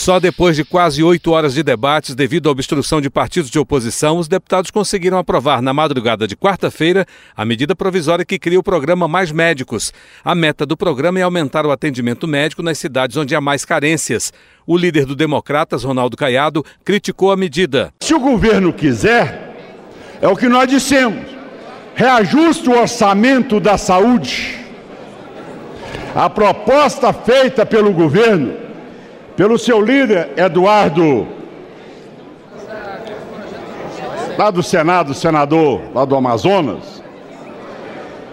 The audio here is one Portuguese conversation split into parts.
Só depois de quase oito horas de debates, devido à obstrução de partidos de oposição, os deputados conseguiram aprovar na madrugada de quarta-feira a medida provisória que cria o programa Mais Médicos. A meta do programa é aumentar o atendimento médico nas cidades onde há mais carências. O líder do Democratas, Ronaldo Caiado, criticou a medida. Se o governo quiser, é o que nós dissemos: reajuste o orçamento da saúde. A proposta feita pelo governo pelo seu líder, Eduardo, lá do Senado, senador lá do Amazonas,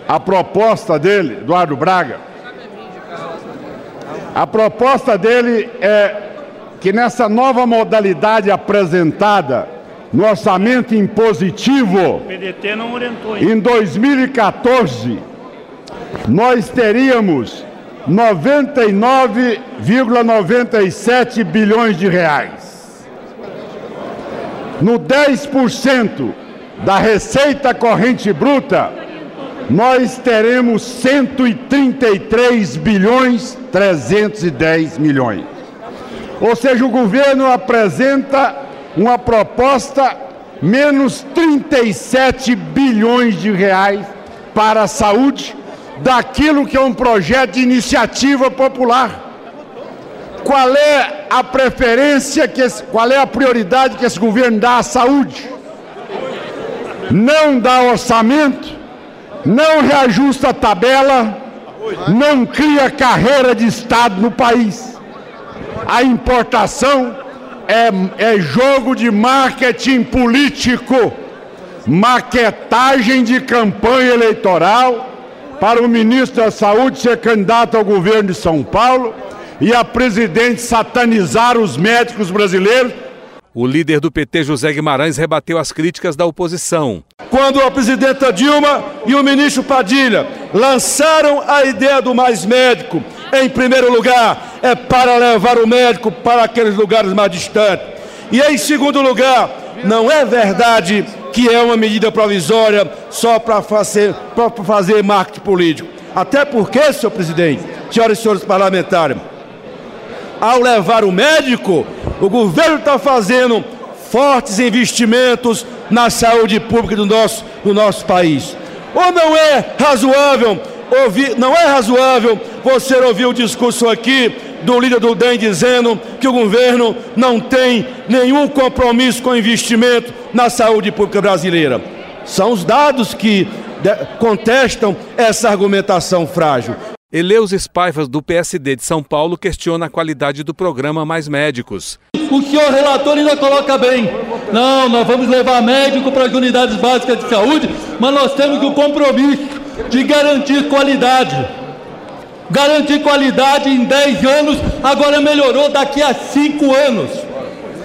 a proposta dele, Eduardo Braga, a proposta dele é que nessa nova modalidade apresentada no orçamento impositivo, em 2014, nós teríamos 99,97 bilhões de reais. No 10% da receita corrente bruta, nós teremos 133 bilhões 310 milhões. Ou seja, o governo apresenta uma proposta menos 37 bilhões de reais para a saúde daquilo que é um projeto de iniciativa popular. Qual é a preferência, que esse, qual é a prioridade que esse governo dá à saúde? Não dá orçamento, não reajusta a tabela, não cria carreira de Estado no país. A importação é, é jogo de marketing político, maquetagem de campanha eleitoral para o ministro da Saúde ser candidato ao governo de São Paulo e a presidente satanizar os médicos brasileiros. O líder do PT, José Guimarães, rebateu as críticas da oposição. Quando a presidenta Dilma e o ministro Padilha lançaram a ideia do mais médico, em primeiro lugar, é para levar o médico para aqueles lugares mais distantes. E em segundo lugar, não é verdade que é uma medida provisória só para fazer, fazer marketing político. Até porque, senhor presidente, senhoras e senhores parlamentares, ao levar o médico, o governo está fazendo fortes investimentos na saúde pública do nosso, do nosso país. Ou não é razoável ouvir, não é razoável você ouvir o discurso aqui do líder do DEM dizendo que o governo não tem nenhum compromisso com investimento na saúde pública brasileira. São os dados que contestam essa argumentação frágil. Eleus Espaivas, do PSD de São Paulo, questiona a qualidade do programa Mais Médicos. O senhor relator ainda coloca bem. Não, nós vamos levar médico para as unidades básicas de saúde, mas nós temos o compromisso de garantir qualidade. Garantir qualidade em 10 anos, agora melhorou daqui a 5 anos.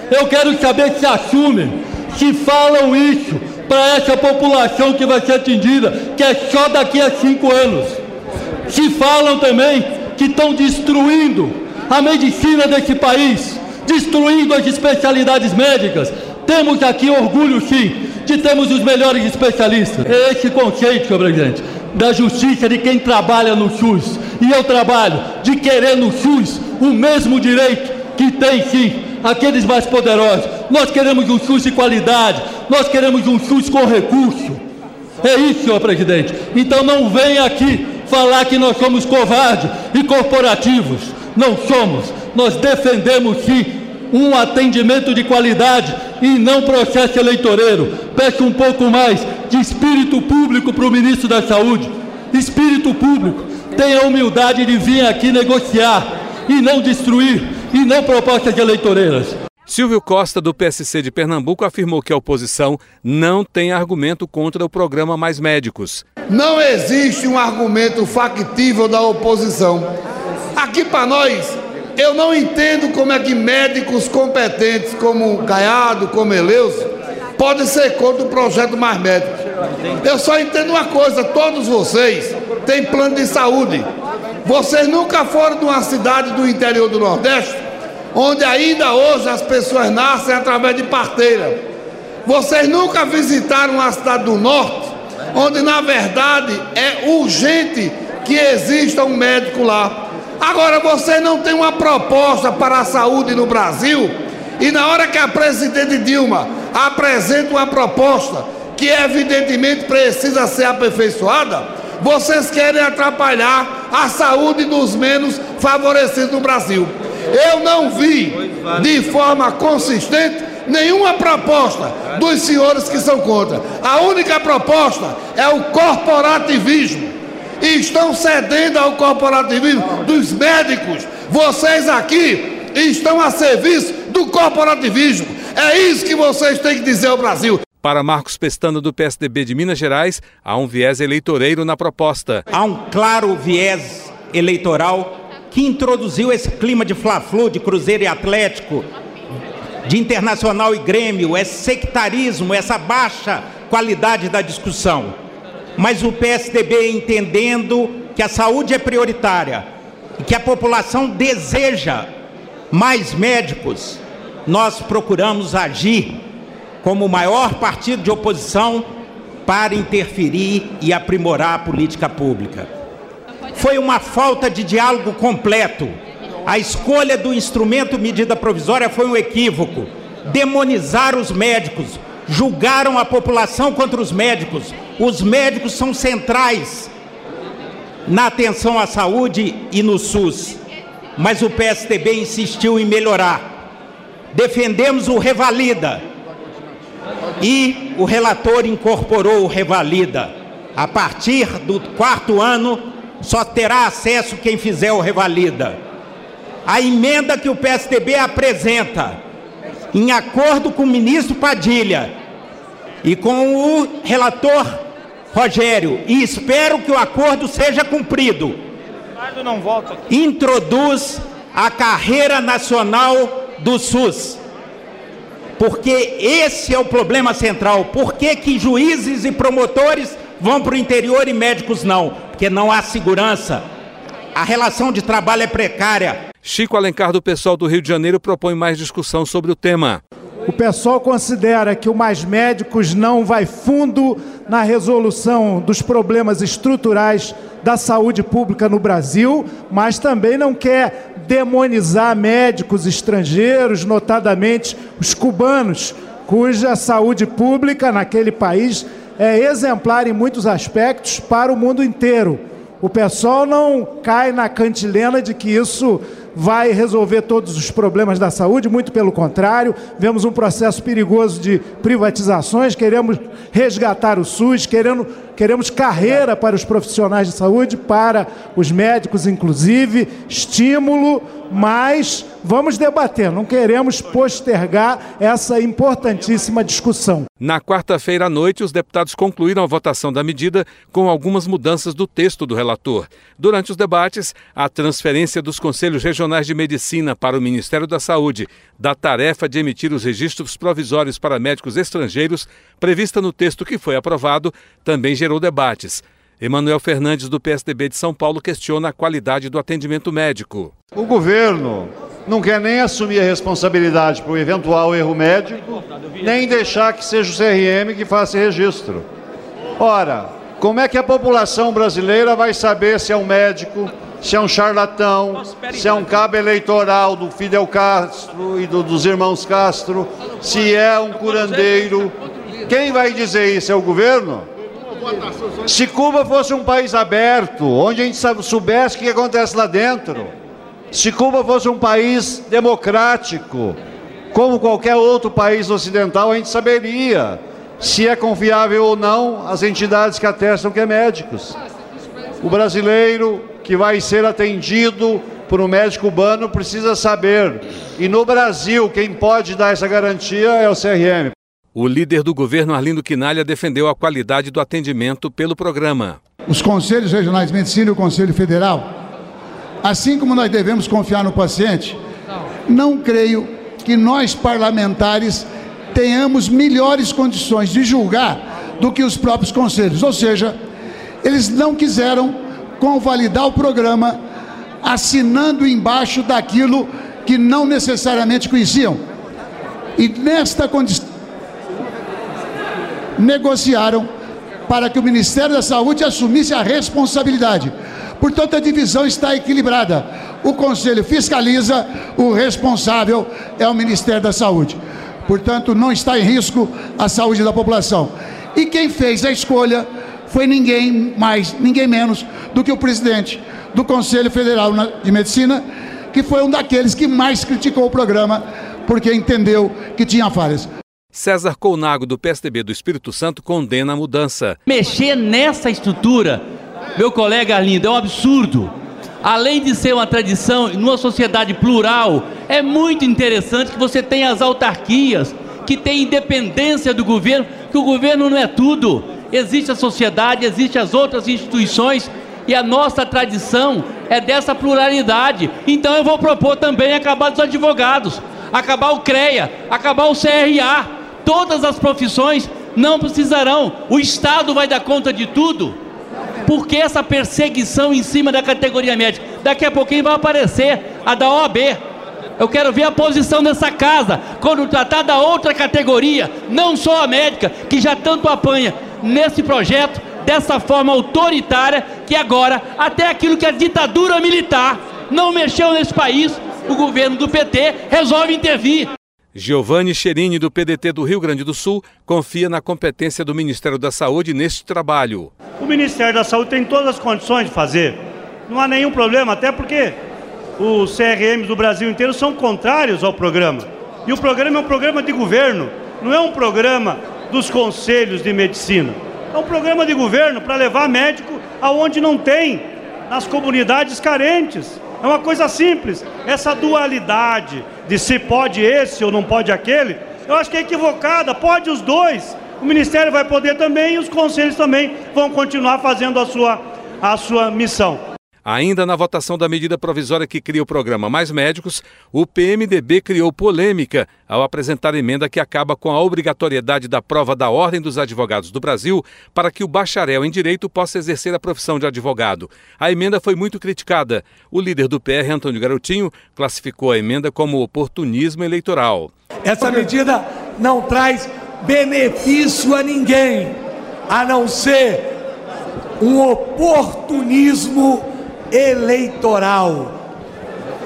Eu quero saber se assumem, se falam isso para essa população que vai ser atendida, que é só daqui a 5 anos. Se falam também que estão destruindo a medicina desse país, destruindo as especialidades médicas. Temos aqui orgulho, sim, de termos os melhores especialistas. É esse conceito, senhor presidente, da justiça de quem trabalha no SUS. E eu trabalho de querer no SUS o mesmo direito que tem sim aqueles mais poderosos. Nós queremos um SUS de qualidade, nós queremos um SUS com recurso. É isso, senhor presidente. Então não venha aqui falar que nós somos covardes e corporativos. Não somos. Nós defendemos sim um atendimento de qualidade e não processo eleitoreiro. Peço um pouco mais de espírito público para o ministro da Saúde. Espírito público. Tenha a humildade de vir aqui negociar e não destruir e não propostas eleitoreiras. Silvio Costa, do PSC de Pernambuco, afirmou que a oposição não tem argumento contra o programa Mais Médicos. Não existe um argumento factível da oposição. Aqui para nós, eu não entendo como é que médicos competentes como Caiado, como Eleus, podem ser contra o projeto Mais Médicos. Eu só entendo uma coisa: todos vocês têm plano de saúde. Vocês nunca foram de uma cidade do interior do Nordeste onde ainda hoje as pessoas nascem através de parteira. Vocês nunca visitaram a cidade do norte, onde na verdade é urgente que exista um médico lá. Agora você não tem uma proposta para a saúde no Brasil, e na hora que a presidente Dilma apresenta uma proposta que evidentemente precisa ser aperfeiçoada, vocês querem atrapalhar a saúde dos menos favorecidos no Brasil. Eu não vi de forma consistente nenhuma proposta dos senhores que são contra. A única proposta é o corporativismo. E estão cedendo ao corporativismo dos médicos. Vocês aqui estão a serviço do corporativismo. É isso que vocês têm que dizer ao Brasil. Para Marcos Pestana, do PSDB de Minas Gerais, há um viés eleitoreiro na proposta. Há um claro viés eleitoral que introduziu esse clima de fla-flu, de Cruzeiro e Atlético, de Internacional e Grêmio, esse sectarismo, essa baixa qualidade da discussão. Mas o PSDB entendendo que a saúde é prioritária e que a população deseja mais médicos, nós procuramos agir como o maior partido de oposição para interferir e aprimorar a política pública. Foi uma falta de diálogo completo. A escolha do instrumento medida provisória foi um equívoco. Demonizaram os médicos, julgaram a população contra os médicos. Os médicos são centrais na atenção à saúde e no SUS mas o PSDB insistiu em melhorar. Defendemos o Revalida e o relator incorporou o Revalida. A partir do quarto ano, só terá acesso quem fizer o Revalida. A emenda que o PSDB apresenta, em acordo com o ministro Padilha e com o relator Rogério, e espero que o acordo seja cumprido. Introduz a carreira nacional do SUS. Porque esse é o problema central. Por que, que juízes e promotores vão para o interior e médicos não? Porque não há segurança. A relação de trabalho é precária. Chico Alencar, do pessoal do Rio de Janeiro, propõe mais discussão sobre o tema. O pessoal considera que o Mais Médicos não vai fundo na resolução dos problemas estruturais da saúde pública no Brasil, mas também não quer demonizar médicos estrangeiros, notadamente os cubanos, cuja saúde pública naquele país é exemplar em muitos aspectos para o mundo inteiro. O pessoal não cai na cantilena de que isso vai resolver todos os problemas da saúde, muito pelo contrário, vemos um processo perigoso de privatizações, queremos resgatar o SUS, querendo, queremos carreira para os profissionais de saúde, para os médicos, inclusive, estímulo, mas vamos debater, não queremos postergar essa importantíssima discussão. Na quarta-feira à noite, os deputados concluíram a votação da medida com algumas mudanças do texto do relator. Durante os debates, a transferência dos conselhos regionais de medicina para o Ministério da Saúde da tarefa de emitir os registros provisórios para médicos estrangeiros, prevista no texto que foi aprovado, também gerou debates. Emanuel Fernandes, do PSDB de São Paulo, questiona a qualidade do atendimento médico. O governo não quer nem assumir a responsabilidade por um eventual erro médico, nem deixar que seja o CRM que faça registro. Ora, como é que a população brasileira vai saber se é um médico, se é um charlatão, se é um cabo eleitoral do Fidel Castro e do, dos irmãos Castro, se é um curandeiro? Quem vai dizer isso? É o governo? Se Cuba fosse um país aberto, onde a gente soubesse o que acontece lá dentro, se Cuba fosse um país democrático, como qualquer outro país ocidental, a gente saberia se é confiável ou não as entidades que atestam que é médicos. O brasileiro que vai ser atendido por um médico cubano precisa saber. E no Brasil, quem pode dar essa garantia é o CRM. O líder do governo, Arlindo Quinalha, defendeu a qualidade do atendimento pelo programa. Os conselhos regionais de medicina e o Conselho Federal Assim como nós devemos confiar no paciente, não creio que nós parlamentares tenhamos melhores condições de julgar do que os próprios conselhos. Ou seja, eles não quiseram convalidar o programa assinando embaixo daquilo que não necessariamente conheciam. E nesta condição, negociaram para que o Ministério da Saúde assumisse a responsabilidade. Portanto, a divisão está equilibrada. O Conselho fiscaliza, o responsável é o Ministério da Saúde. Portanto, não está em risco a saúde da população. E quem fez a escolha foi ninguém mais, ninguém menos do que o presidente do Conselho Federal de Medicina, que foi um daqueles que mais criticou o programa, porque entendeu que tinha falhas. César Colnago, do PSDB do Espírito Santo, condena a mudança. Mexer nessa estrutura, meu colega lindo, é um absurdo. Além de ser uma tradição, numa sociedade plural, é muito interessante que você tenha as autarquias, que tem independência do governo, que o governo não é tudo. Existe a sociedade, existem as outras instituições e a nossa tradição é dessa pluralidade. Então eu vou propor também acabar dos advogados, acabar o CREA, acabar o CRA, todas as profissões não precisarão, o Estado vai dar conta de tudo. Porque essa perseguição em cima da categoria médica? Daqui a pouquinho vai aparecer a da OAB. Eu quero ver a posição dessa casa quando tratar da outra categoria, não só a médica, que já tanto apanha nesse projeto, dessa forma autoritária, que agora, até aquilo que a ditadura militar não mexeu nesse país, o governo do PT resolve intervir. Giovanni Cherini, do PDT do Rio Grande do Sul, confia na competência do Ministério da Saúde neste trabalho. O Ministério da Saúde tem todas as condições de fazer. Não há nenhum problema, até porque os CRMs do Brasil inteiro são contrários ao programa. E o programa é um programa de governo, não é um programa dos conselhos de medicina. É um programa de governo para levar médico aonde não tem, nas comunidades carentes. É uma coisa simples. Essa dualidade de se pode esse ou não pode aquele, eu acho que é equivocada. Pode os dois. O Ministério vai poder também e os conselhos também vão continuar fazendo a sua, a sua missão. Ainda na votação da medida provisória que cria o programa Mais Médicos, o PMDB criou polêmica ao apresentar emenda que acaba com a obrigatoriedade da prova da Ordem dos Advogados do Brasil para que o bacharel em direito possa exercer a profissão de advogado. A emenda foi muito criticada. O líder do PR, Antônio Garotinho, classificou a emenda como oportunismo eleitoral. Essa medida não traz benefício a ninguém, a não ser um oportunismo eleitoral.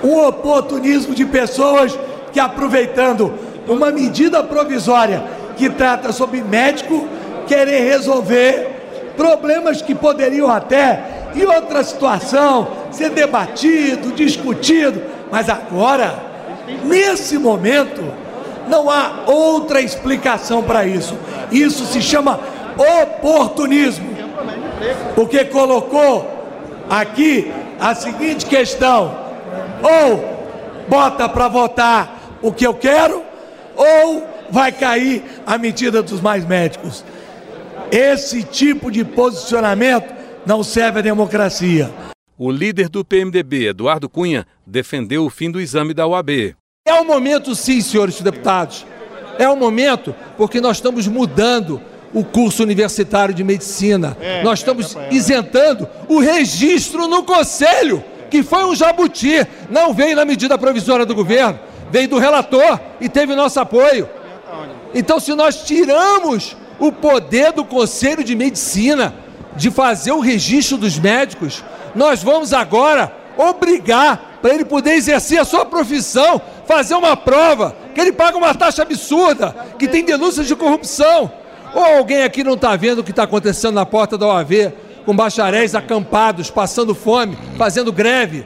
Um oportunismo de pessoas que, aproveitando uma medida provisória que trata sobre médico, querer resolver problemas que poderiam até, em outra situação, ser debatido, discutido, mas agora, nesse momento, não há outra explicação para isso. Isso se chama oportunismo, porque colocou aqui a seguinte questão: ou bota para votar o que eu quero, ou vai cair a medida dos mais médicos. Esse tipo de posicionamento não serve à democracia. O líder do PMDB, Eduardo Cunha, defendeu o fim do exame da OAB. É o momento, sim, senhores deputados. É o momento porque nós estamos mudando o curso universitário de medicina. É, Nós estamos é, isentando o registro no conselho, que foi um jabuti, não veio na medida provisória do governo, veio do relator e teve nosso apoio. Então, se nós tiramos o poder do conselho de medicina de fazer o registro dos médicos, nós vamos agora obrigar para ele poder exercer a sua profissão, fazer uma prova, que ele paga uma taxa absurda, que tem denúncias de corrupção. Ou alguém aqui não está vendo o que está acontecendo na porta da OAV, com bacharéis acampados, passando fome, fazendo greve,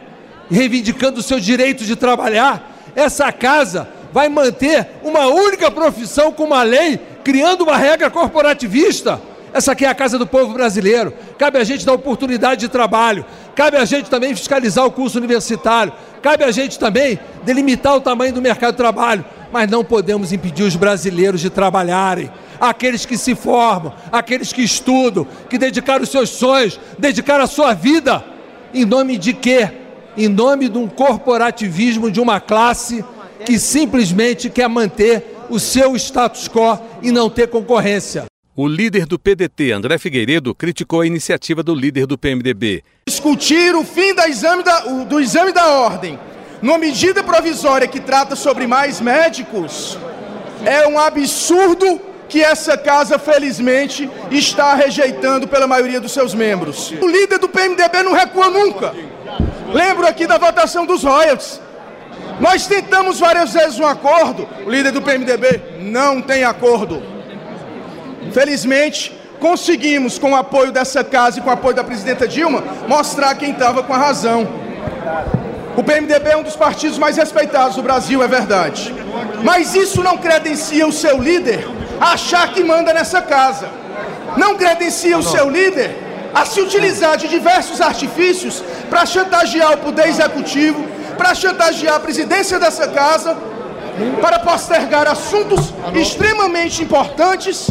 reivindicando o seu direito de trabalhar? Essa casa vai manter uma única profissão com uma lei, criando uma regra corporativista. Essa aqui é a casa do povo brasileiro. Cabe a gente dar oportunidade de trabalho. Cabe a gente também fiscalizar o curso universitário. Cabe a gente também delimitar o tamanho do mercado de trabalho. Mas não podemos impedir os brasileiros de trabalharem aqueles que se formam, aqueles que estudam, que dedicaram os seus sonhos, dedicaram a sua vida. Em nome de quê? Em nome de um corporativismo de uma classe que simplesmente quer manter o seu status quo e não ter concorrência. O líder do PDT, André Figueiredo, criticou a iniciativa do líder do PMDB. Discutir o fim exame da, do exame da ordem numa medida provisória que trata sobre mais médicos, é um absurdo que essa casa, felizmente, está rejeitando pela maioria dos seus membros. O líder do PMDB não recua nunca. Lembro aqui da votação dos royalties. Nós tentamos várias vezes um acordo, o líder do PMDB não tem acordo. Felizmente, conseguimos, com o apoio dessa casa e com o apoio da presidenta Dilma, mostrar quem estava com a razão. O PMDB é um dos partidos mais respeitados do Brasil, é verdade. Mas isso não credencia o seu líder a achar que manda nessa casa. Não credencia o seu líder a se utilizar de diversos artifícios para chantagear o poder executivo, para chantagear a presidência dessa casa, para postergar assuntos extremamente importantes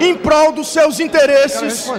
em prol dos seus interesses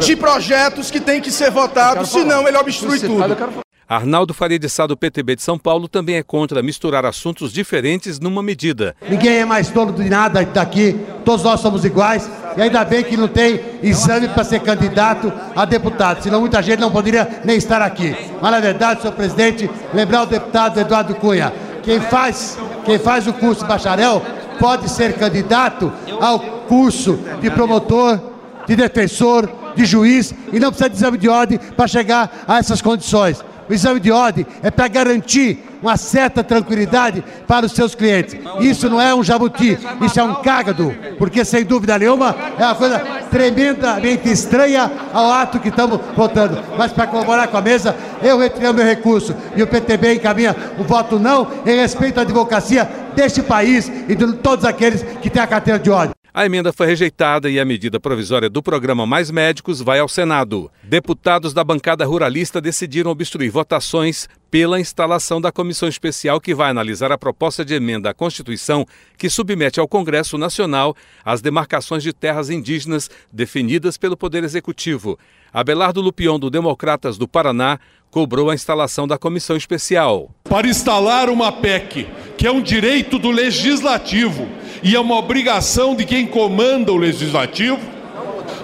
de projetos que têm que ser votados, senão ele obstrui tudo. Arnaldo Faria de Sá, do PTB de São Paulo, também é contra misturar assuntos diferentes numa medida. Ninguém é mais dono de nada daqui, todos nós somos iguais. E ainda bem que não tem exame para ser candidato a deputado, senão muita gente não poderia nem estar aqui. Mas na verdade, senhor presidente, lembrar o deputado Eduardo Cunha, quem faz, quem faz o curso de bacharel pode ser candidato ao curso de promotor, de defensor, de juiz e não precisa de exame de ordem para chegar a essas condições. O exame de ordem é para garantir uma certa tranquilidade para os seus clientes. Isso não é um jabuti, isso é um cágado, porque sem dúvida nenhuma é uma coisa tremendamente estranha ao ato que estamos votando. Mas para colaborar com a mesa, eu retirei o meu recurso e o PTB encaminha o voto não em respeito à advocacia deste país e de todos aqueles que têm a carteira de ordem. A emenda foi rejeitada e a medida provisória do programa Mais Médicos vai ao Senado. Deputados da bancada ruralista decidiram obstruir votações pela instalação da comissão especial que vai analisar a proposta de emenda à Constituição que submete ao Congresso Nacional as demarcações de terras indígenas definidas pelo Poder Executivo. Abelardo Lupion, do Democratas do Paraná, cobrou a instalação da comissão especial. Para instalar uma PEC, que é um direito do legislativo e é uma obrigação de quem comanda o legislativo,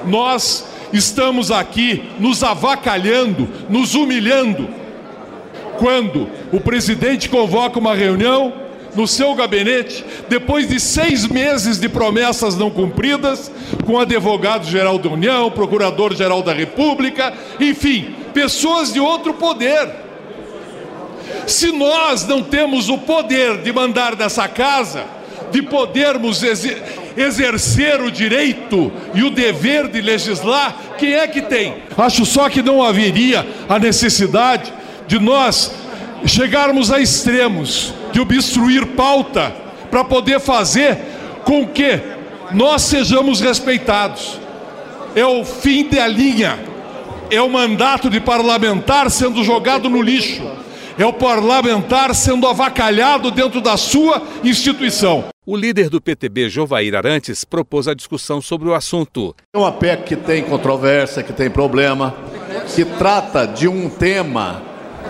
nós estamos aqui nos avacalhando, nos humilhando. Quando o presidente convoca uma reunião no seu gabinete, depois de seis meses de promessas não cumpridas, com advogado-geral da União, procurador-geral da República, enfim, pessoas de outro poder. Se nós não temos o poder de mandar dessa casa, de podermos exercer o direito e o dever de legislar, quem é que tem? Acho só que não haveria a necessidade de nós chegarmos a extremos de obstruir pauta para poder fazer com que nós sejamos respeitados. É o fim da linha, é o mandato de parlamentar sendo jogado no lixo, é o parlamentar sendo avacalhado dentro da sua instituição. O líder do PTB, Jovair Arantes, propôs a discussão sobre o assunto. É uma PEC que tem controvérsia, que tem problema, que trata de um tema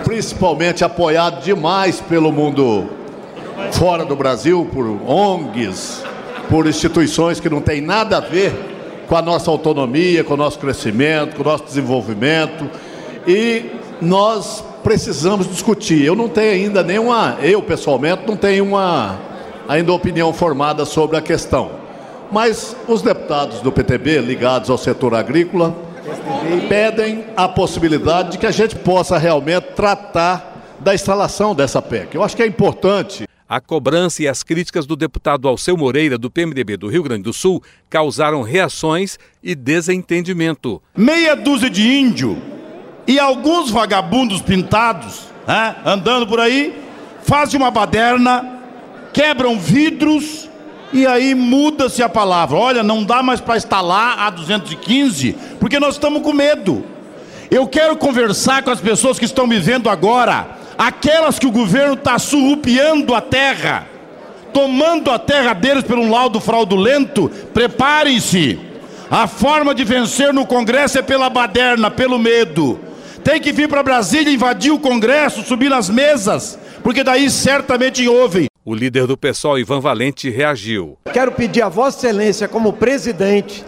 principalmente apoiado demais pelo mundo fora do Brasil, por ONGs, por instituições que não têm nada a ver com a nossa autonomia, com o nosso crescimento, com o nosso desenvolvimento. E nós precisamos discutir. Eu não tenho ainda nenhuma, eu pessoalmente não tenho uma ainda opinião formada sobre a questão. Mas os deputados do PTB ligados ao setor agrícola pedem a possibilidade de que a gente possa realmente tratar da instalação dessa PEC. Eu acho que é importante. A cobrança e as críticas do deputado Alceu Moreira, do PMDB do Rio Grande do Sul, causaram reações e desentendimento. Meia dúzia de índio e alguns vagabundos pintados, né, andando por aí, fazem uma baderna, quebram vidros e aí muda-se a palavra. Olha, não dá mais para instalar a 215, porque nós estamos com medo. Eu quero conversar com as pessoas que estão me vendo agora, aquelas que o governo está surrupiando a terra, tomando a terra deles por um laudo fraudulento. Preparem-se. A forma de vencer no Congresso é pela baderna, pelo medo. Tem que vir para Brasília, invadir o Congresso, subir nas mesas, porque daí certamente ouvem. O líder do PSOL, Ivan Valente, reagiu. Quero pedir a Vossa Excelência, como presidente,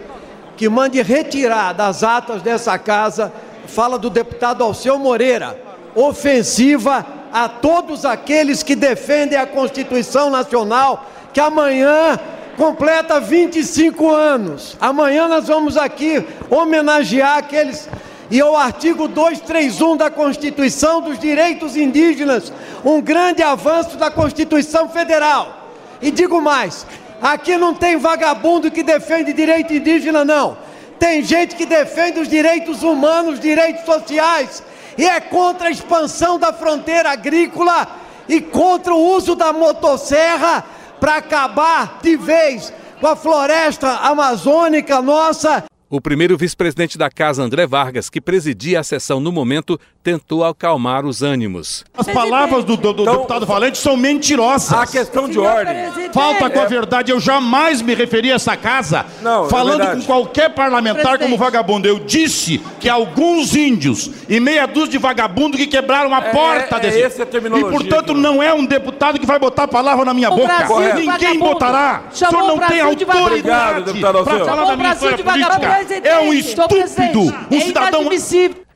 que mande retirar das atas dessa casa fala do deputado Alceu Moreira, ofensiva a todos aqueles que defendem a Constituição Nacional, que amanhã completa 25 anos. Amanhã nós vamos aqui homenagear aqueles. E o artigo 231 da Constituição dos Direitos Indígenas, um grande avanço da Constituição Federal. E digo mais: aqui não tem vagabundo que defende direito indígena, não. Tem gente que defende os direitos humanos, direitos sociais, e é contra a expansão da fronteira agrícola e contra o uso da motosserra para acabar de vez com a floresta amazônica nossa o primeiro vice-presidente da casa, André Vargas, que presidia a sessão no momento, tentou acalmar os ânimos. As palavras do, do, do então, deputado Valente são mentirosas. A questão de ordem. Falta com a verdade. Eu jamais me referi a essa casa Não, é falando é com qualquer parlamentar presidente. como vagabundo. Eu disse que alguns índios e meia dúzia de vagabundo que quebraram a é, porta é, desse. Essa é e, portanto, não é um deputado que vai botar a palavra na minha o boca. Ninguém botará. O senhor não tem autoridade para falar da minha história política é um estúpido, um é cidadão.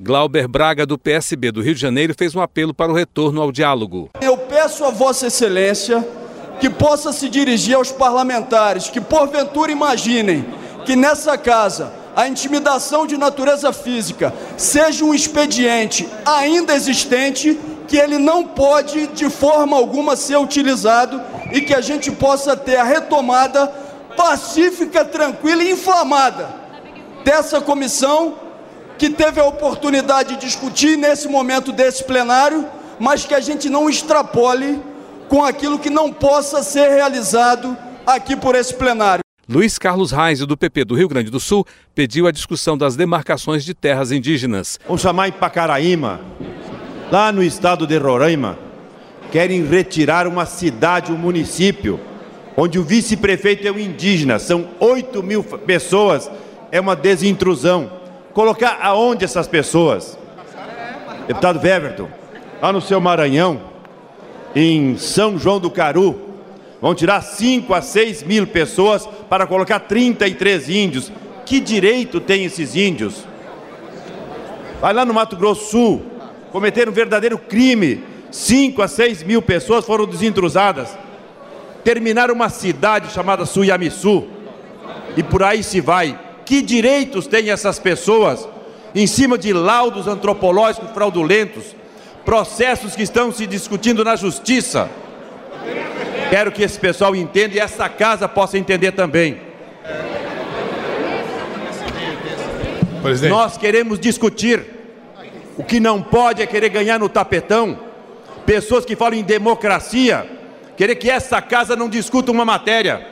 Glauber Braga, do PSB do Rio de Janeiro, fez um apelo para o retorno ao diálogo. Eu peço a Vossa Excelência que possa se dirigir aos parlamentares que, porventura, imaginem que nessa casa a intimidação de natureza física seja um expediente ainda existente que ele não pode de forma alguma ser utilizado e que a gente possa ter a retomada pacífica, tranquila e inflamada dessa comissão que teve a oportunidade de discutir nesse momento desse plenário, mas que a gente não extrapole com aquilo que não possa ser realizado aqui por esse plenário. Luiz Carlos Reis, do PP do Rio Grande do Sul, pediu a discussão das demarcações de terras indígenas. Vamos chamar em Pacaraíma, lá no estado de Roraima, querem retirar uma cidade, um município, onde o vice-prefeito é um indígena. São 8 mil pessoas é uma desintrusão. Colocar aonde essas pessoas? Deputado Weverton, lá no seu Maranhão, em São João do Caru, vão tirar 5 a 6 mil pessoas para colocar 33 índios. Que direito têm esses índios? Vai lá no Mato Grosso Sul, cometeram um verdadeiro crime. 5 a 6 mil pessoas foram desintrusadas. Terminaram uma cidade chamada Suyamisu. E por aí se vai. Que direitos têm essas pessoas em cima de laudos antropológicos fraudulentos, processos que estão se discutindo na justiça? Quero que esse pessoal entenda e essa casa possa entender também. Presidente. Nós queremos discutir. O que não pode é querer ganhar no tapetão. Pessoas que falam em democracia, querer que essa casa não discuta uma matéria.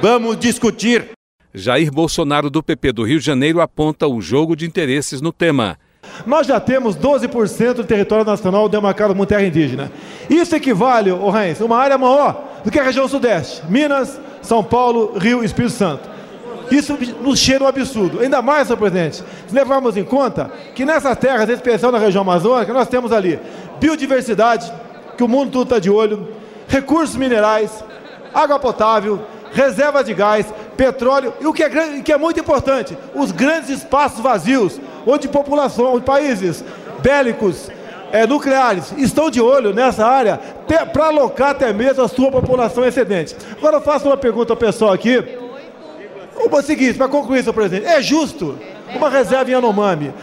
Vamos discutir. Jair Bolsonaro, do PP do Rio de Janeiro, aponta o jogo de interesses no tema. Nós já temos 12% do território nacional demarcado como terra indígena. Isso equivale, o Heinz, uma área maior do que a região sudeste, Minas, São Paulo, Rio e Espírito Santo. Isso nos cheira um absurdo. Ainda mais, senhor presidente, se levarmos em conta que nessas terras, em especial na região amazônica, nós temos ali biodiversidade, que o mundo todo está de olho, recursos minerais, água potável, reservas de gás, petróleo e o que é, que é muito importante, os grandes espaços vazios, onde população, onde países bélicos, é, nucleares estão de olho nessa área para alocar até mesmo a sua população excedente. Agora eu faço uma pergunta ao pessoal aqui. O seguinte, para concluir, senhor presidente, é justo uma reserva em Anomami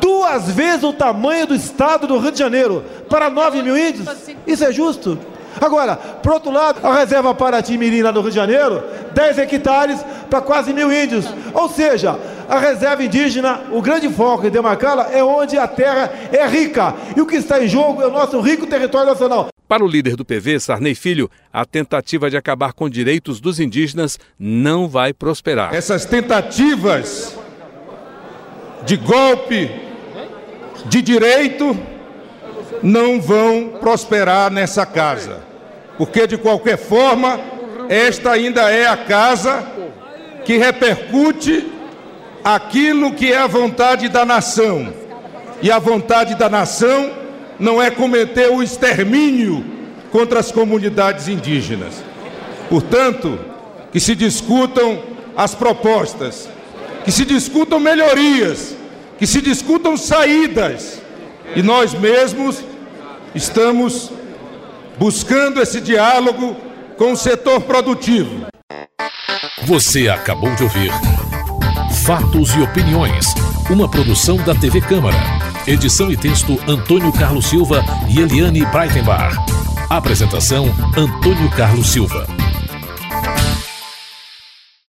duas vezes o tamanho do estado do Rio de Janeiro para 9 mil índios? Isso é justo? Agora, por outro lado, a reserva Paraty-Mirim lá no Rio de Janeiro, 10 hectares para quase mil índios. Ou seja, a reserva indígena, o grande foco em demarcá-la é onde a terra é rica. E o que está em jogo é o nosso rico território nacional. Para o líder do PV, Sarney Filho, a tentativa de acabar com direitos dos indígenas não vai prosperar. Essas tentativas de golpe de direito não vão prosperar nessa casa. Porque, de qualquer forma, esta ainda é a casa que repercute aquilo que é a vontade da nação. E a vontade da nação não é cometer o extermínio contra as comunidades indígenas. Portanto, que se discutam as propostas, que se discutam melhorias, que se discutam saídas E nós mesmos estamos buscando esse diálogo com o setor produtivo. Você acabou de ouvir Fatos e Opiniões, uma produção da TV Câmara. Edição e texto Antônio Carlos Silva e Eliane Breitenbach. Apresentação Antônio Carlos Silva.